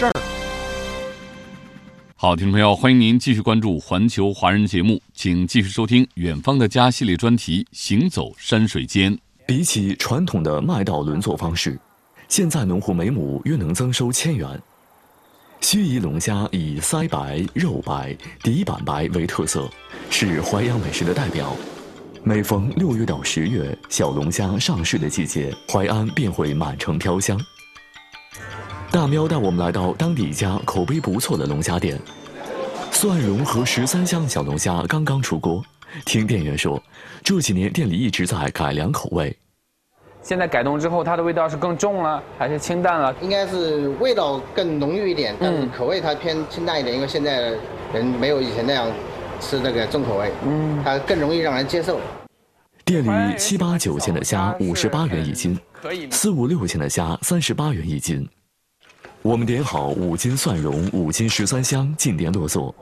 事儿。好，听众朋友，欢迎您继续关注《环球华人》节目，请继续收听《远方的家》系列专题《行走山水间》。比起传统的麦稻轮作方式，现在农户每亩约能增收千元。盱眙龙虾以腮白、肉白、底板白为特色，是淮扬美食的代表。每逢六月到十月，小龙虾上市的季节，淮安便会满城飘香。大喵带我们来到当地一家口碑不错的龙虾店，蒜蓉和十三香小龙虾刚刚出锅。听店员说，这几年店里一直在改良口味。现在改动之后，它的味道是更重了，还是清淡了？应该是味道更浓郁一点，但是口味它偏清淡一点，因为现在人没有以前那样吃那个重口味，嗯，它更容易让人接受。店里七八九钱的虾五十八元一斤，四五六钱的虾三十八元一斤。我们点好五斤蒜蓉、五斤十三香，进店落座。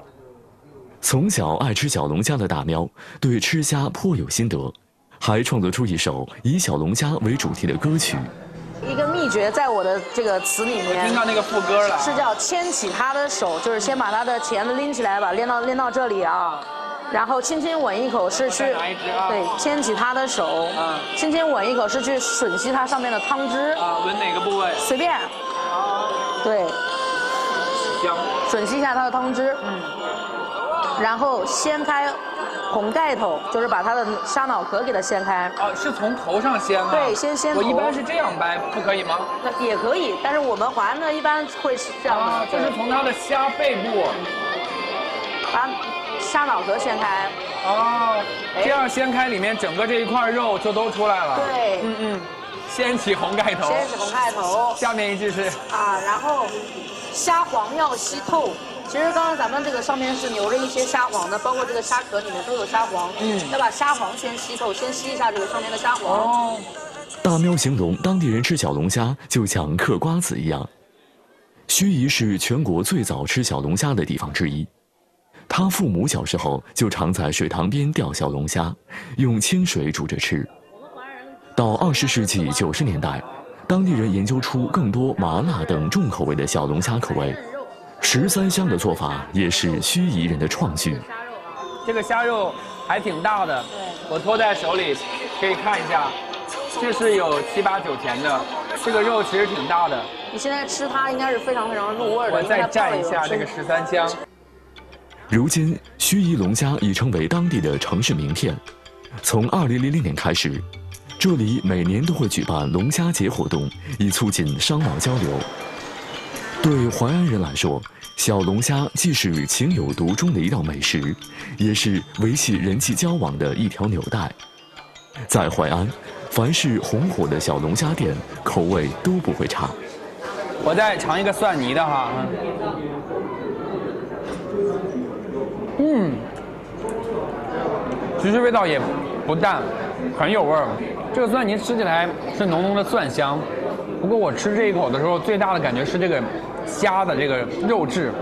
从小爱吃小龙虾的大喵对吃虾颇有心得，还创作出一首以小龙虾为主题的歌曲。一个秘诀在我的这个词里面，听到那个副歌了，是叫牵起他的手，就是先把他的钳子拎起来，把拎到拎到这里啊，然后轻轻吻一口是去，对，牵起他的手，轻轻吻一口是去吮吸它上面的汤汁啊，吻哪个部位？随便。对，香，吮吸一下它的汤汁，嗯，然后掀开红盖头，就是把它的虾脑壳给它掀开。哦，是从头上掀吗？对，先掀我一般是这样掰，不可以吗？那也可以，但是我们华呢一般会是这样的，就是从它的虾背部把虾脑壳掀开。哦，这样掀开，里面整个这一块肉就都出来了。对，嗯嗯。掀起红盖头，掀起红盖头。下面一句是啊，然后虾黄要吸透。其实刚刚咱们这个上面是留着一些虾黄的，包括这个虾壳里面都有虾黄。嗯，要把虾黄先吸透，先吸一下这个上面的虾黄。哦。大喵形容当地人吃小龙虾就像嗑瓜子一样。盱眙是全国最早吃小龙虾的地方之一。他父母小时候就常在水塘边钓小龙虾，用清水煮着吃。到二十世纪九十年代，当地人研究出更多麻辣等重口味的小龙虾口味。十三香的做法也是盱眙人的创举。这个虾肉还挺大的，我托在手里，可以看一下，这是有七八九钱的，这个肉其实挺大的。你现在吃它应该是非常非常入味的。我再蘸一下这个十三香。如今，盱眙龙虾已成为当地的城市名片。从二零零零年开始。这里每年都会举办龙虾节活动，以促进商贸交流。对淮安人来说，小龙虾既是情有独钟的一道美食，也是维系人际交往的一条纽带。在淮安，凡是红火的小龙虾店，口味都不会差。我再尝一个蒜泥的哈，嗯，其实味道也不淡，很有味儿。这个蒜泥吃起来是浓浓的蒜香，不过我吃这一口的时候，最大的感觉是这个虾的这个肉质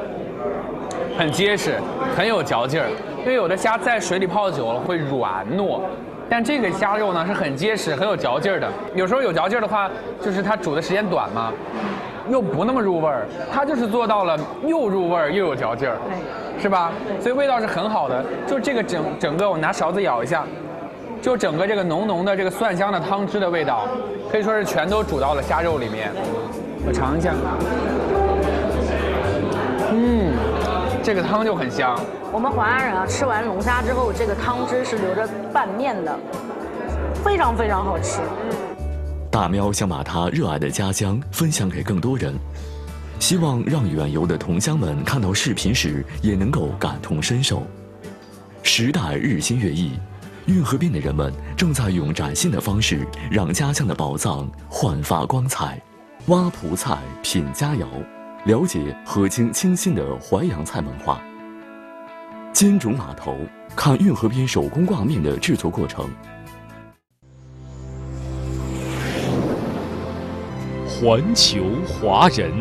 很结实，很有嚼劲儿。因为有的虾在水里泡久了会软糯，但这个虾肉呢是很结实、很有嚼劲儿的。有时候有嚼劲儿的话，就是它煮的时间短嘛，又不那么入味儿。它就是做到了又入味儿又有嚼劲儿，是吧？所以味道是很好的。就这个整整个，我拿勺子舀一下。就整个这个浓浓的这个蒜香的汤汁的味道，可以说是全都煮到了虾肉里面。我尝一下，嗯，这个汤就很香。我们淮安人啊，吃完龙虾之后，这个汤汁是留着拌面的，非常非常好吃。大喵想把他热爱的家乡分享给更多人，希望让远游的同乡们看到视频时也能够感同身受。时代日新月异。运河边的人们正在用崭新的方式，让家乡的宝藏焕发光彩。挖蒲菜品佳肴，了解河清清新的淮扬菜文化。金竹码头，看运河边手工挂面的制作过程。环球华人，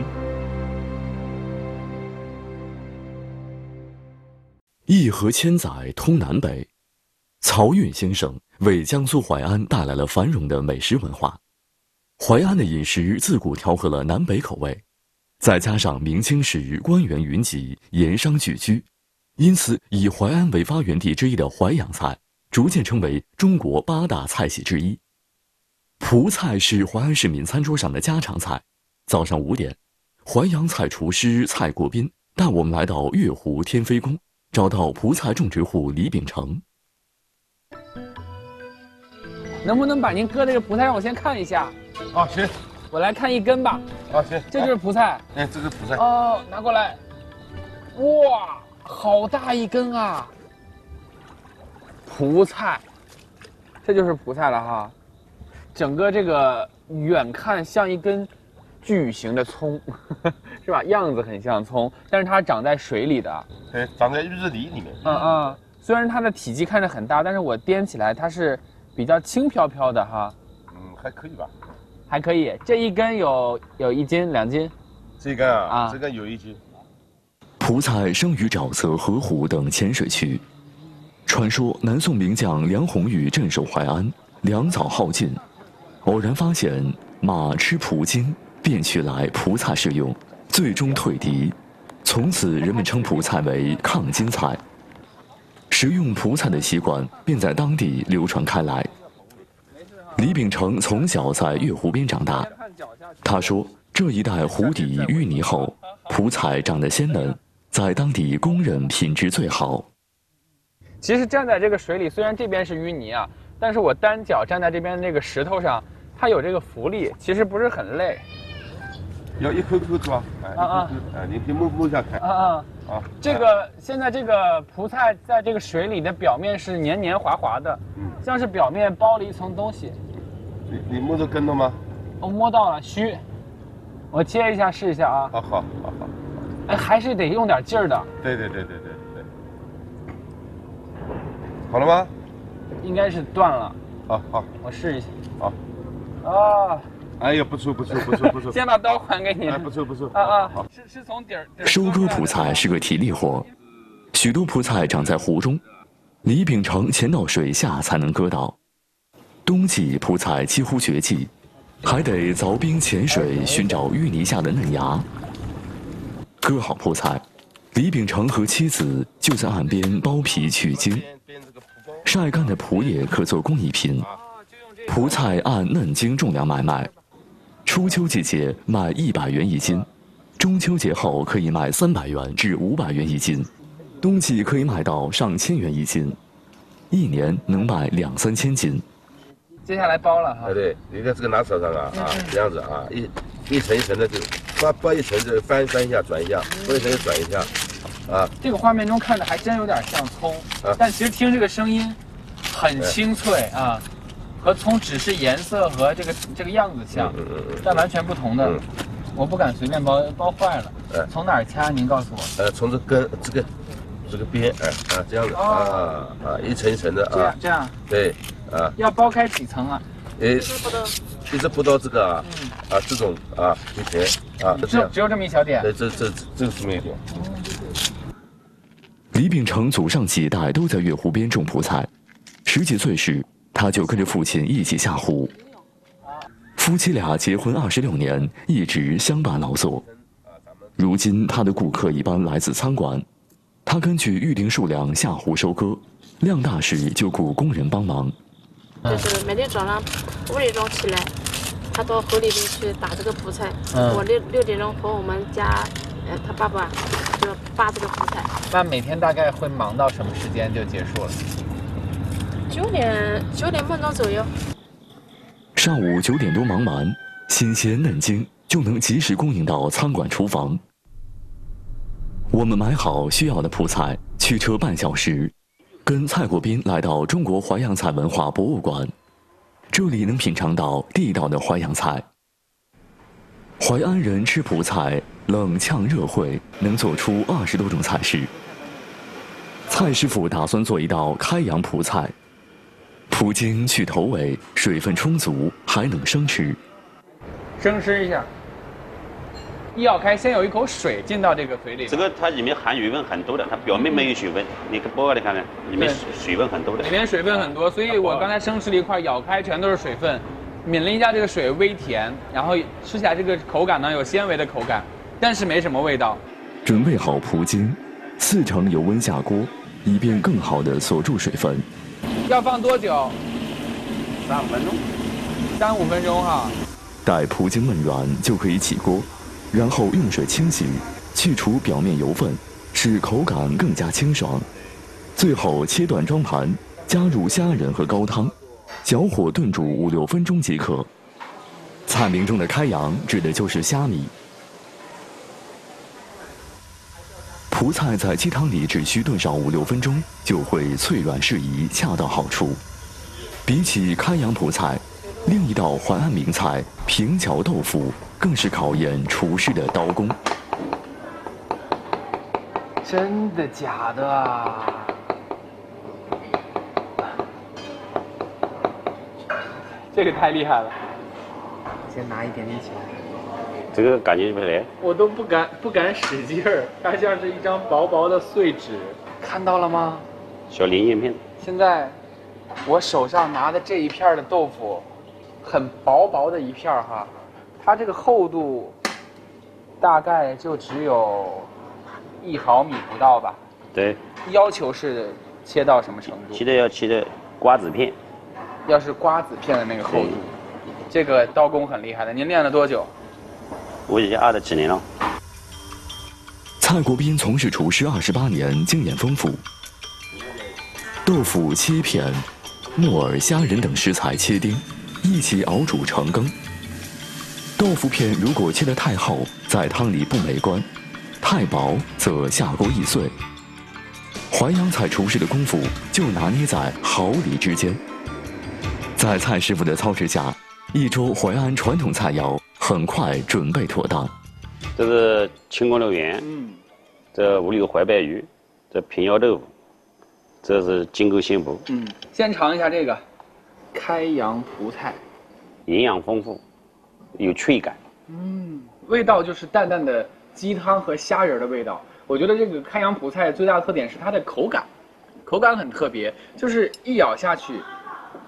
一河千载通南北，漕运先生为江苏淮安带来了繁荣的美食文化。淮安的饮食自古调和了南北口味，再加上明清时官员云集，盐商聚居，因此以淮安为发源地之一的淮扬菜，逐渐成为中国八大菜系之一。蒲菜是淮安市民餐桌上的家常菜。早上五点，淮扬菜厨师蔡国斌带我们来到月湖天妃宫，找到蒲菜种植户李秉成。能不能把您割这个蒲菜让我先看一下？啊，行，我来看一根吧。啊，行，这就是蒲菜。哎，这是蒲菜。哦，拿过来。哇，好大一根啊！蒲菜，这就是蒲菜了哈。整个这个远看像一根巨型的葱，是吧？样子很像葱，但是它长在水里的。对，长在日子里里面。嗯嗯，虽然它的体积看着很大，但是我掂起来它是比较轻飘飘的哈。嗯，还可以吧。还可以，这一根有有一斤两斤，这根啊，啊，这根有一斤。蒲菜生于沼泽、河湖等浅水区。传说南宋名将梁鸿玉镇守淮安，粮草耗尽，偶然发现马吃蒲精，便取来蒲菜食用，最终退敌。从此人们称蒲菜为抗金菜。食用蒲菜的习惯便在当地流传开来。李秉成从小在月湖边长大，他说这一带湖底淤泥厚，蒲菜长得鲜嫩，在当地公认品质最好。其实站在这个水里，虽然这边是淤泥啊，但是我单脚站在这边那个石头上，它有这个浮力，其实不是很累。要一口口抓，啊啊，哎，你别摸摸下看。啊啊啊！这个现在这个蒲菜在这个水里的表面是黏黏滑滑的，嗯，像是表面包了一层东西。你你摸着根了吗？我摸到了，虚。我切一下试一下啊。好好好好。哎，还是得用点劲儿的。对对对对对对。好了吗？应该是断了。好好，我试一下。好。啊。哎呀，不错不错不错不错。先把刀还给你。哎，不错不错。啊啊，好。是是从底儿。收割蒲菜是个体力活，许多蒲菜长在湖中，李秉成潜到水下才能割到。冬季蒲菜几乎绝迹，还得凿冰潜水寻找淤泥下的嫩芽。割好蒲菜，李秉成和妻子就在岸边剥皮取茎。晒干的蒲叶可做工艺品。蒲菜按嫩茎重量买卖，初秋季节卖一百元一斤，中秋节后可以卖三百元至五百元一斤，冬季可以卖到上千元一斤，一年能卖两三千斤。接下来包了哈。哎对，你看这个拿手上啊啊，这样子啊，一一层一层的就包包一层就翻翻一下转一下，包一层转一下，啊。这个画面中看着还真有点像葱，啊但其实听这个声音，很清脆啊。和葱只是颜色和这个这个样子像，但完全不同的。我不敢随便包，包坏了。从哪儿掐？您告诉我。呃，从这根这个这个边，哎啊这样子啊啊一层一层的啊。这样这样。对啊。要剥开几层啊？诶，一直剥到这个啊啊这种啊一层啊。只只有这么一小点。对，这这这这么一点。李秉成祖上几代都在月湖边种蒲菜，十几岁时。他就跟着父亲一起下湖，夫妻俩结婚二十六年，一直相伴劳作。如今他的顾客一般来自餐馆，他根据预定数量下湖收割，量大时就雇工人帮忙。就是每天早上五点钟起来，他到河里边去打这个蒲菜。我六六点钟和我们家，呃，他爸爸就扒这个蒲菜。那每天大概会忙到什么时间就结束了？九点九点半钟左右。上午九点多忙完，新鲜嫩精就能及时供应到餐馆厨房。我们买好需要的蒲菜，驱车半小时，跟蔡国斌来到中国淮扬菜文化博物馆，这里能品尝到地道的淮扬菜。淮安人吃蒲菜，冷呛热烩，能做出二十多种菜式。蔡师傅打算做一道开阳蒲菜，蒲筋去头尾，水分充足，还能生吃。生吃一下，一咬开，先有一口水进到这个嘴里。这个它里面含水分很多的，它表面没有水分，你剥开来看看，里面水分很多的。里面水分很多，所以我刚才生吃了一块，咬开全都是水分，抿了一下这个水，微甜，然后吃起来这个口感呢有纤维的口感，但是没什么味道。准备好蒲筋，四成油温下锅，以便更好的锁住水分。要放多久？三五分钟。三五分钟哈。待蒲筋焖软就可以起锅，然后用水清洗，去除表面油分，使口感更加清爽。最后切断装盘，加入虾仁和高汤，小火炖煮五六分钟即可。菜名中的“开阳”指的就是虾米。蒲菜在鸡汤里只需炖上五六分钟，就会脆软适宜，恰到好处。比起开阳蒲菜。另一道淮安名菜平桥豆腐，更是考验厨师的刀工。真的假的啊？这个太厉害了！先拿一点点起来。这个感觉不来。我都不敢不敢使劲儿，它像是一张薄薄的碎纸。看到了吗？小鳞叶片。现在我手上拿的这一片的豆腐。很薄薄的一片儿哈，它这个厚度大概就只有一毫米不到吧？对。要求是切到什么程度？切的要切的瓜子片。要是瓜子片的那个厚度，这个刀工很厉害的。您练了多久？我已经二十几年了。蔡国斌从事厨师二十八年，经验丰富。豆腐切片，木耳、虾仁等食材切丁。一起熬煮成羹。豆腐片如果切得太厚，在汤里不美观；太薄则下锅易碎。淮扬菜厨师的功夫就拿捏在毫厘之间。在蔡师傅的操持下，一桌淮安传统菜肴很快准备妥当。这是清宫肉圆，嗯，这五柳怀白鱼，这平遥豆腐，这是金钩鲜卜。嗯，先尝一下这个。开阳蒲菜，营养丰富，有脆感。嗯，味道就是淡淡的鸡汤和虾仁的味道。我觉得这个开阳蒲菜最大的特点是它的口感，口感很特别，就是一咬下去，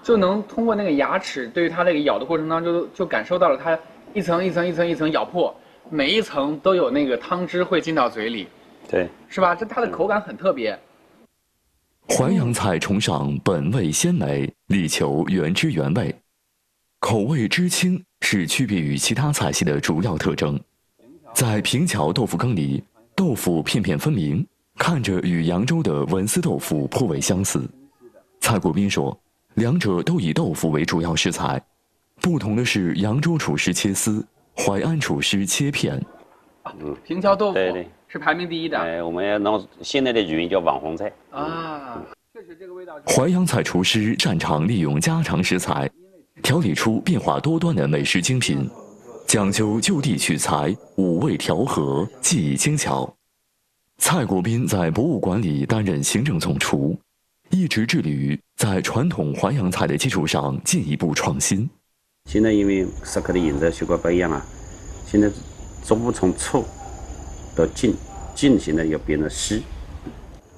就能通过那个牙齿对于它那个咬的过程当中，就感受到了它一层一层一层一层咬破，每一层都有那个汤汁会进到嘴里。对，是吧？这它的口感很特别。淮扬菜崇尚本味鲜美，力求原汁原味，口味知轻是区别于其他菜系的主要特征。在平桥豆腐羹里，豆腐片片分明，看着与扬州的文思豆腐颇为相似。蔡国斌说，两者都以豆腐为主要食材，不同的是扬州厨师切丝，淮安厨师切片。嗯，平桥豆腐对对。是排名第一的。哎，我们要弄现在的语音叫网红菜啊。确实，这个味道。淮扬菜厨师擅长利用家常食材，调理出变化多端的美食精品，讲究就地取材，五味调和，技艺精巧。蔡国斌在博物馆里担任行政总厨，一直致力于在传统淮扬菜的基础上进一步创新。现在因为食客的饮食习惯不一样啊，现在逐步从粗。到进进行的要变成稀，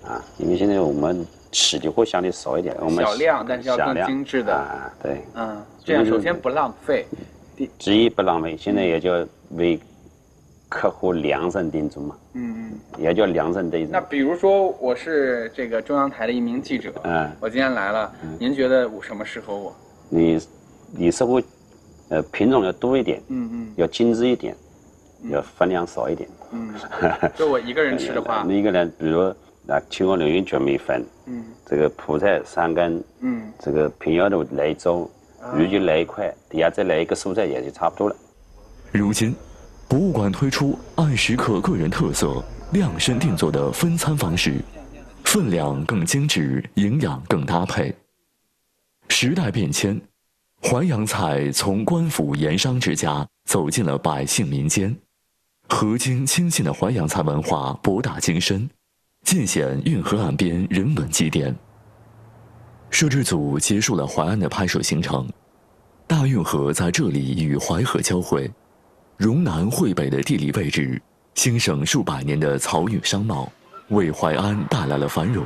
啊，因为现在我们吃的会相对少一点，我们小量，但是要更精致的。啊，对，嗯，这样首先不浪费，第一不浪费，现在也叫为客户量身定做嘛，嗯嗯，也叫量身定做。那比如说我是这个中央台的一名记者，嗯，我今天来了，您觉得我什么适合我？你你是会，呃，品种要多一点，嗯嗯，要精致一点。要分量少一点。嗯，就我一个人吃的话，一个人，比如啊，清宫牛云卷米粉，嗯，这个蒲菜三根，嗯，这个平腰豆来一周，鱼就来一块，底下再来一个蔬菜也就差不多了。如今，博物馆推出按食客个人特色量身定做的分餐方式，分量更精致，营养更搭配。时代变迁，淮扬菜从官府盐商之家走进了百姓民间，河津亲信的淮扬菜文化博大精深，尽显运河岸边人文积淀。摄制组结束了淮安的拍摄行程，大运河在这里与淮河交汇，融南汇北的地理位置，兴盛数百年的漕运商贸，为淮安带来了繁荣，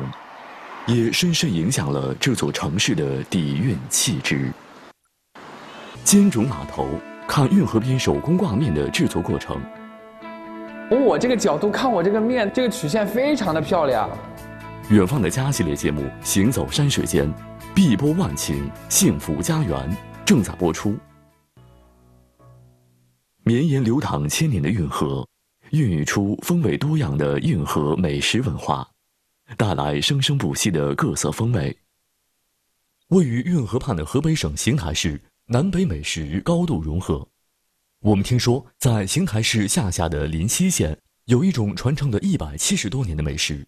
也深深影响了这座城市的底蕴气质。金竹码头，看运河边手工挂面的制作过程。从我这个角度看我这个面，这个曲线非常的漂亮。远方的家系列节目《行走山水间》，碧波万顷，幸福家园正在播出。绵延流淌千年的运河，孕育出风味多样的运河美食文化，带来生生不息的各色风味。位于运河畔的河北省邢台市。南北美食高度融合。我们听说，在邢台市下辖的临西县，有一种传承了一百七十多年的美食，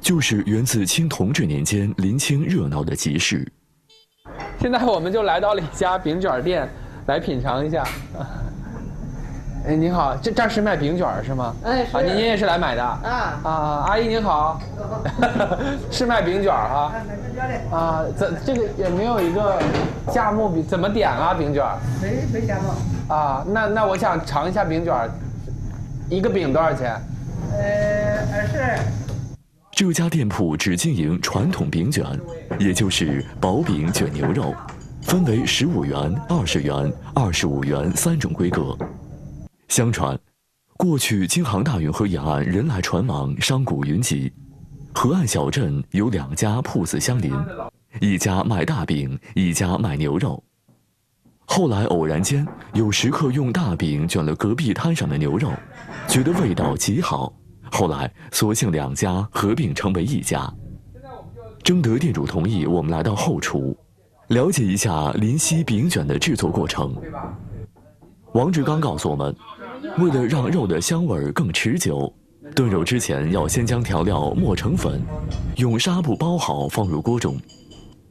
就是源自清同治年间临清热闹的集市。现在我们就来到了一家饼卷店，来品尝一下。哎，您好，这这是卖饼卷是吗？哎，是。啊，您您也是来买的？啊啊，阿姨您好。是卖饼卷哈？啊，这这个也没有一个价目比怎么点啊？饼卷？没没价目。啊，那那我想尝一下饼卷，一个饼多少钱？呃，二十。这家店铺只经营传统饼卷，也就是薄饼卷牛肉，分为十五元、二十元、二十五元三种规格。相传，过去京杭大运河沿岸人来船往，商贾云集，河岸小镇有两家铺子相邻，一家卖大饼，一家卖牛肉。后来偶然间有食客用大饼卷了隔壁摊上的牛肉，觉得味道极好，后来索性两家合并成为一家。征得店主同意，我们来到后厨，了解一下临溪饼卷的制作过程。王志刚告诉我们。为了让肉的香味更持久，炖肉之前要先将调料磨成粉，用纱布包好放入锅中。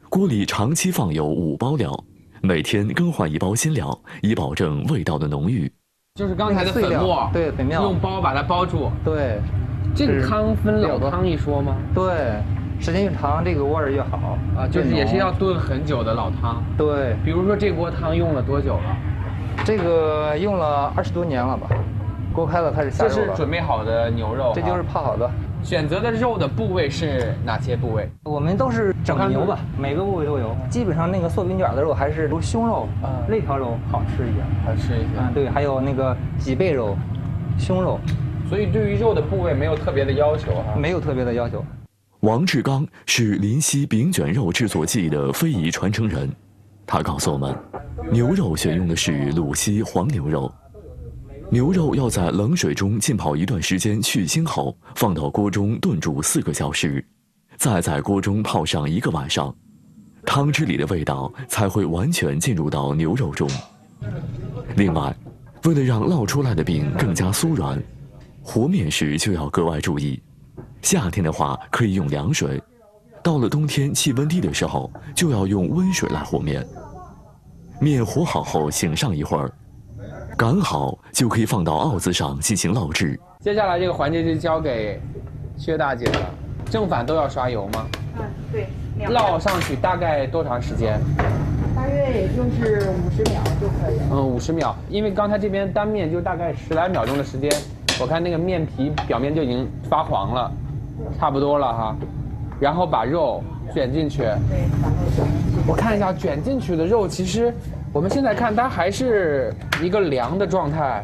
锅里长期放有五包料，每天更换一包新料，以保证味道的浓郁。就是刚才的粉末，对粉末，用包把它包住。对，这个汤分老汤一说吗？对，时间越长，这个味儿越好啊。就是也是要炖很久的老汤。对，比如说这锅汤用了多久了？这个用了二十多年了吧，锅开了开始下肉了。这是准备好的牛肉，这就是泡好的。选择的肉的部位是哪些部位？我们都是整牛吧，每个部位都有。基本上那个做饼卷的肉还是如胸肉，肋条肉好吃一点，好吃一些。啊，对，还有那个脊背肉、胸肉。所以对于肉的部位没有特别的要求啊，没有特别的要求。王志刚是临溪饼卷肉制作技艺的非遗传承人，他告诉我们。牛肉选用的是鲁西黄牛肉，牛肉要在冷水中浸泡一段时间去腥后，放到锅中炖煮四个小时，再在锅中泡上一个晚上，汤汁里的味道才会完全进入到牛肉中。另外，为了让烙出来的饼更加酥软，和面时就要格外注意。夏天的话可以用凉水，到了冬天气温低的时候，就要用温水来和面。面和好后，醒上一会儿，擀好就可以放到鏊子上进行烙制。接下来这个环节就交给薛大姐了。正反都要刷油吗？嗯，对。烙上去大概多长时间？大约也就是五十秒就可以了。嗯，五十秒，因为刚才这边单面就大概十来秒钟的时间，我看那个面皮表面就已经发黄了，差不多了哈。然后把肉。卷进去。我看一下卷进去的肉，其实我们现在看它还是一个凉的状态。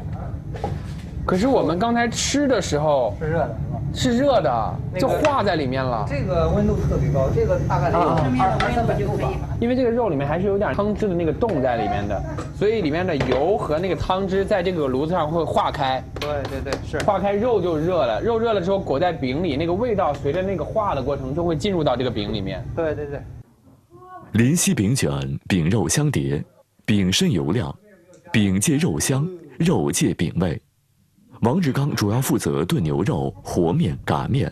可是我们刚才吃的时候是热的，是热的，就化在里面了。这个温度特别高，这个大概得有二二三百度吧。因为这个肉里面还是有点汤汁的那个冻在里面的，所以里面的油和那个汤汁在这个炉子上会化开。对对对，是化开，肉就热了。肉热了之后裹在饼里，那个味道随着那个化的过程就会进入到这个饼里面。对对对。林溪饼卷，饼肉相叠，饼渗油亮，饼借肉香，肉借饼味。王志刚主要负责炖牛肉、和面、擀面，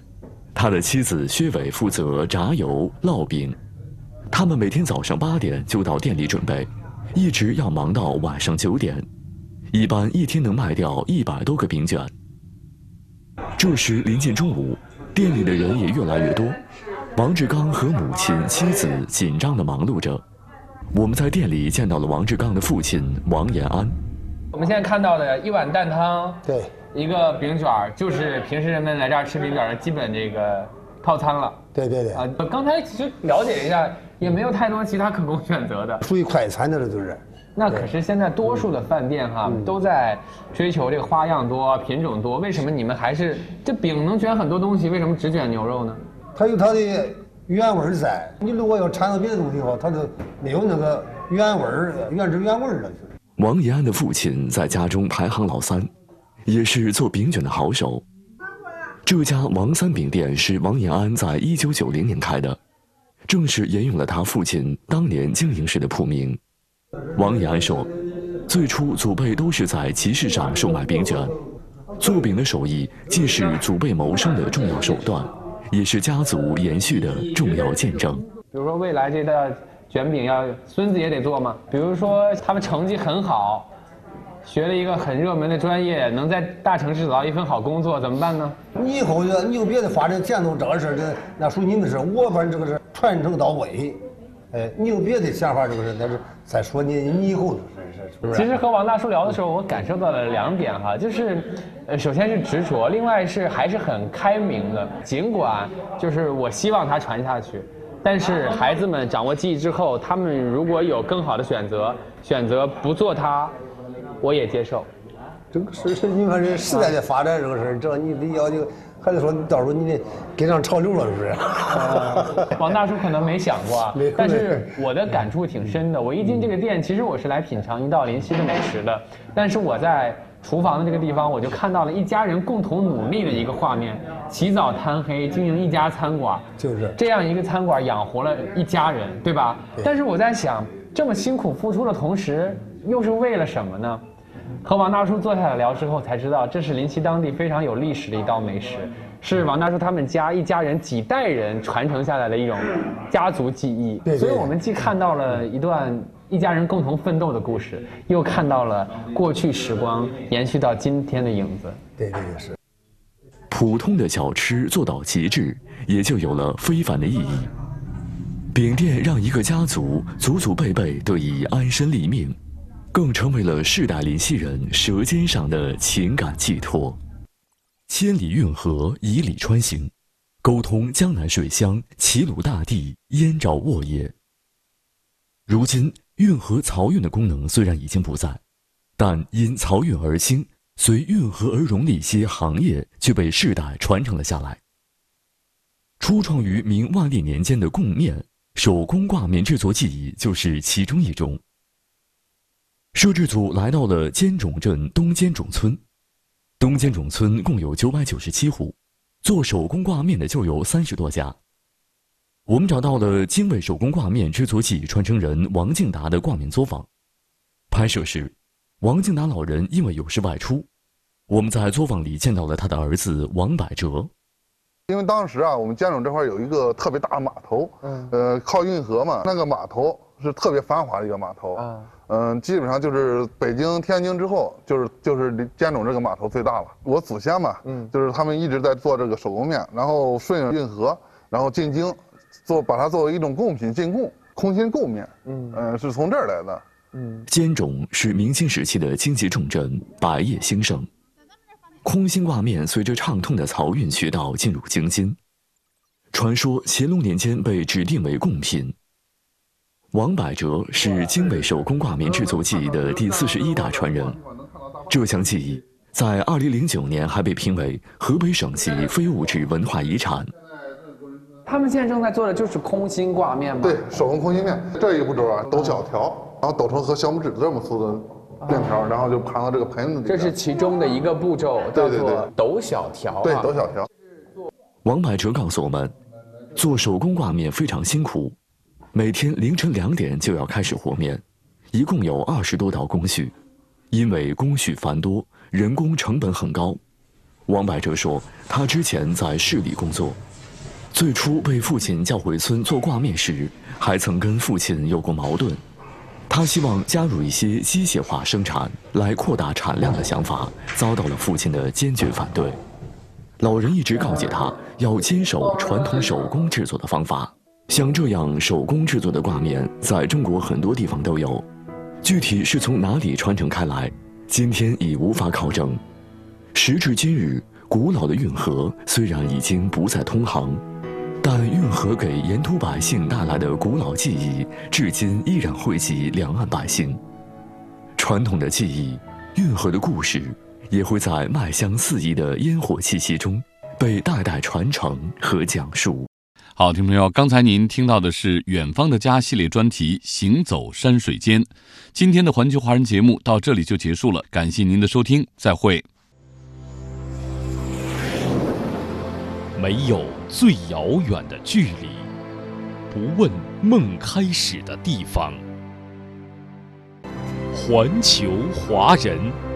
他的妻子薛伟负责炸油、烙饼。他们每天早上八点就到店里准备，一直要忙到晚上九点，一般一天能卖掉一百多个饼卷。这时临近中午，店里的人也越来越多，王志刚和母亲、妻子紧张地忙碌着。我们在店里见到了王志刚的父亲王延安。我们现在看到的一碗蛋汤，对，一个饼卷儿，就是平时人们来这儿吃饼卷儿的基本这个套餐了。对对对。啊，刚才其实了解一下，也没有太多其他可供选择的。属于快餐的了，就是。那可是现在多数的饭店哈都在追求这个花样多、品种多，为什么你们还是这饼能卷很多东西？为什么只卷牛肉呢？它有它的原味在。你如果要掺到别的东西的话，它就没有那个原味儿、原汁原味了。王延安的父亲在家中排行老三，也是做饼卷的好手。这家王三饼店是王延安在一九九零年开的，正是沿用了他父亲当年经营时的铺名。王延安说：“最初祖辈都是在集市上售卖饼卷，做饼的手艺既是祖辈谋生的重要手段，也是家族延续的重要见证。比如说，未来这道卷饼要孙子也得做吗？比如说，他们成绩很好，学了一个很热门的专业，能在大城市找到一份好工作，怎么办呢？你以后你有别的发展前途这个事儿，那属于你的事我反正这个是传承到位。哎，你有别的想法，这个事，但是再说你你以后的事，是不是？其实和王大叔聊的时候，我感受到了两点哈，就是，呃，首先是执着，另外是还是很开明的。尽管就是我希望他传下去，但是孩子们掌握技艺之后，他们如果有更好的选择，选择不做它，我也接受。这个事是你看这时代的发展，这个事这你得要求。还是说你到时候你得跟上潮流了，是不是？王大叔可能没想过，但是我的感触挺深的。我一进这个店，其实我是来品尝一道临溪的美食的，但是我在厨房的这个地方，我就看到了一家人共同努力的一个画面：起早贪黑经营一家餐馆，就是这样一个餐馆养活了一家人，对吧？但是我在想，这么辛苦付出的同时，又是为了什么呢？和王大叔坐下来聊之后，才知道这是临沂当地非常有历史的一道美食，是王大叔他们家一家人几代人传承下来的一种家族记忆。对，所以我们既看到了一段一家人共同奋斗的故事，又看到了过去时光延续到今天的影子。对，对，是。普通的小吃做到极致，也就有了非凡的意义。饼店让一个家族祖祖辈辈得以安身立命。更成为了世代临溪人舌尖上的情感寄托。千里运河以里穿行，沟通江南水乡、齐鲁大地、燕赵沃野。如今，运河漕运的功能虽然已经不在，但因漕运而兴，随运河而荣的一些行业却被世代传承了下来。初创于明万历年间的贡面手工挂面制作技艺就是其中一种。摄制组来到了尖冢镇东尖冢村，东尖冢村共有九百九十七户，做手工挂面的就有三十多家。我们找到了精卫手工挂面制作技艺传承人王敬达的挂面作坊。拍摄时，王敬达老人因为有事外出，我们在作坊里见到了他的儿子王百哲。因为当时啊，我们尖冢这块有一个特别大的码头，嗯，呃，靠运河嘛，那个码头是特别繁华的一个码头，啊。嗯，基本上就是北京、天津之后，就是就是尖种这个码头最大了。我祖先嘛，嗯，就是他们一直在做这个手工面，然后顺运河，然后进京，做把它作为一种贡品进贡，空心贡面，嗯，呃，是从这儿来的。嗯，尖种是明清时期的经济重镇，百业兴盛。空心挂面随着畅通的漕运渠道进入京津，传说乾隆年间被指定为贡品。王百哲是精美手工挂面制作技艺的第四十一代传人，这项技艺在二零零九年还被评为河北省级非物质文化遗产。他们现在正在做的就是空心挂面吗？对，手工空心面。这一步骤啊，抖小条，然后抖成和小拇指这么粗的面条，然后就盘到这个盆子里。这是其中的一个步骤，叫做抖小条。对，抖小条。王百哲告诉我们，做手工挂面非常辛苦。每天凌晨两点就要开始和面，一共有二十多道工序，因为工序繁多，人工成本很高。王百哲说，他之前在市里工作，最初被父亲叫回村做挂面时，还曾跟父亲有过矛盾。他希望加入一些机械化生产来扩大产量的想法，遭到了父亲的坚决反对。老人一直告诫他要坚守传统手工制作的方法。像这样手工制作的挂面，在中国很多地方都有，具体是从哪里传承开来，今天已无法考证。时至今日，古老的运河虽然已经不再通航，但运河给沿途百姓带来的古老记忆，至今依然惠及两岸百姓。传统的记忆，运河的故事，也会在麦香四溢的烟火气息中，被代代传承和讲述。好，听众朋友，刚才您听到的是《远方的家》系列专题《行走山水间》。今天的环球华人节目到这里就结束了，感谢您的收听，再会。没有最遥远的距离，不问梦开始的地方。环球华人。